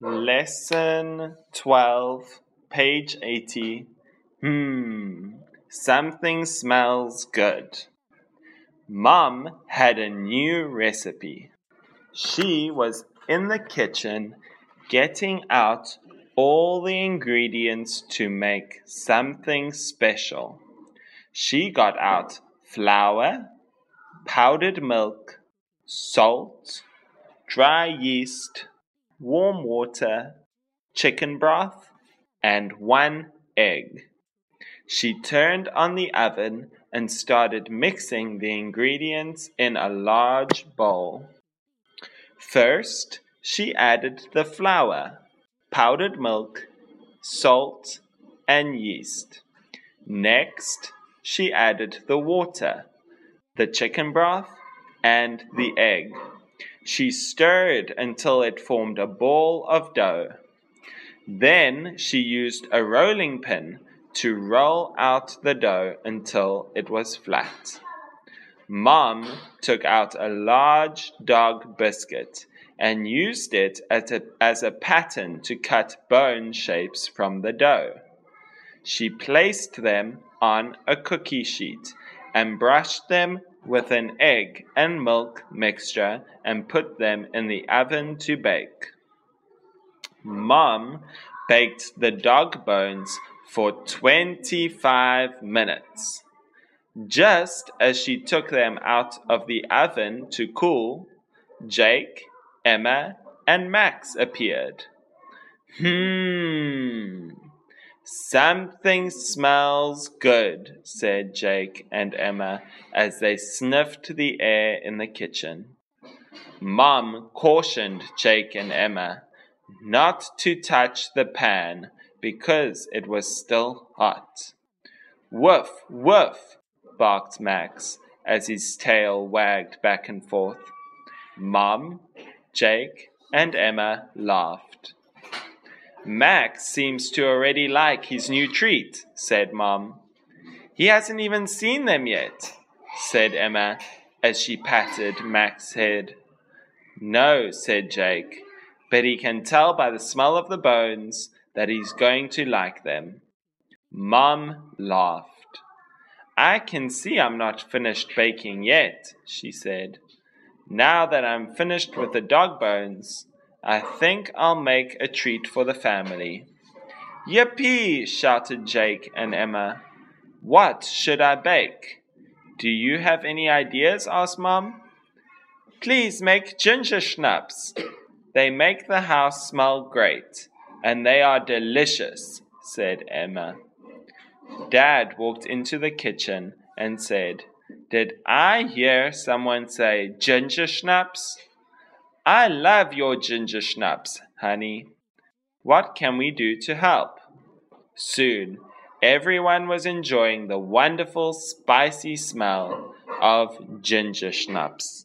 Lesson 12, page 80. Hmm, something smells good. Mom had a new recipe. She was in the kitchen getting out all the ingredients to make something special. She got out flour, powdered milk, salt, dry yeast, warm water, chicken broth, and one egg. She turned on the oven and started mixing the ingredients in a large bowl. First, she added the flour, powdered milk, salt, and yeast. Next, she added the water, the chicken broth, and the egg. She stirred until it formed a ball of dough. Then she used a rolling pin to roll out the dough until it was flat. Mom took out a large dog biscuit and used it as a, as a pattern to cut bone shapes from the dough. She placed them on a cookie sheet and brushed them with an egg and milk mixture and put them in the oven to bake. Mom baked the dog bones for 25 minutes. Just as she took them out of the oven to cool, Jake, Emma, and Max appeared. Hmm, Something smells good, said Jake and Emma as they sniffed the air in the kitchen. Mom cautioned Jake and Emma not to touch the pan because it was still hot. Woof, woof, barked Max as his tail wagged back and forth. Mom, Jake, and Emma laughed. Max seems to already like his new treat, said Mom. He hasn't even seen them yet, said Emma as she patted Max's head. No, said Jake, but he can tell by the smell of the bones that he's going to like them. Mom laughed. I can see I'm not finished baking yet, she said. Now that I'm finished with the dog bones, I think I'll make a treat for the family. Yippee! shouted Jake and Emma. What should I bake? Do you have any ideas? asked Mom. Please make ginger snaps. They make the house smell great, and they are delicious, said Emma. Dad walked into the kitchen and said, Did I hear someone say ginger snaps? I love your ginger snaps, honey. What can we do to help? Soon, everyone was enjoying the wonderful spicy smell of ginger snaps.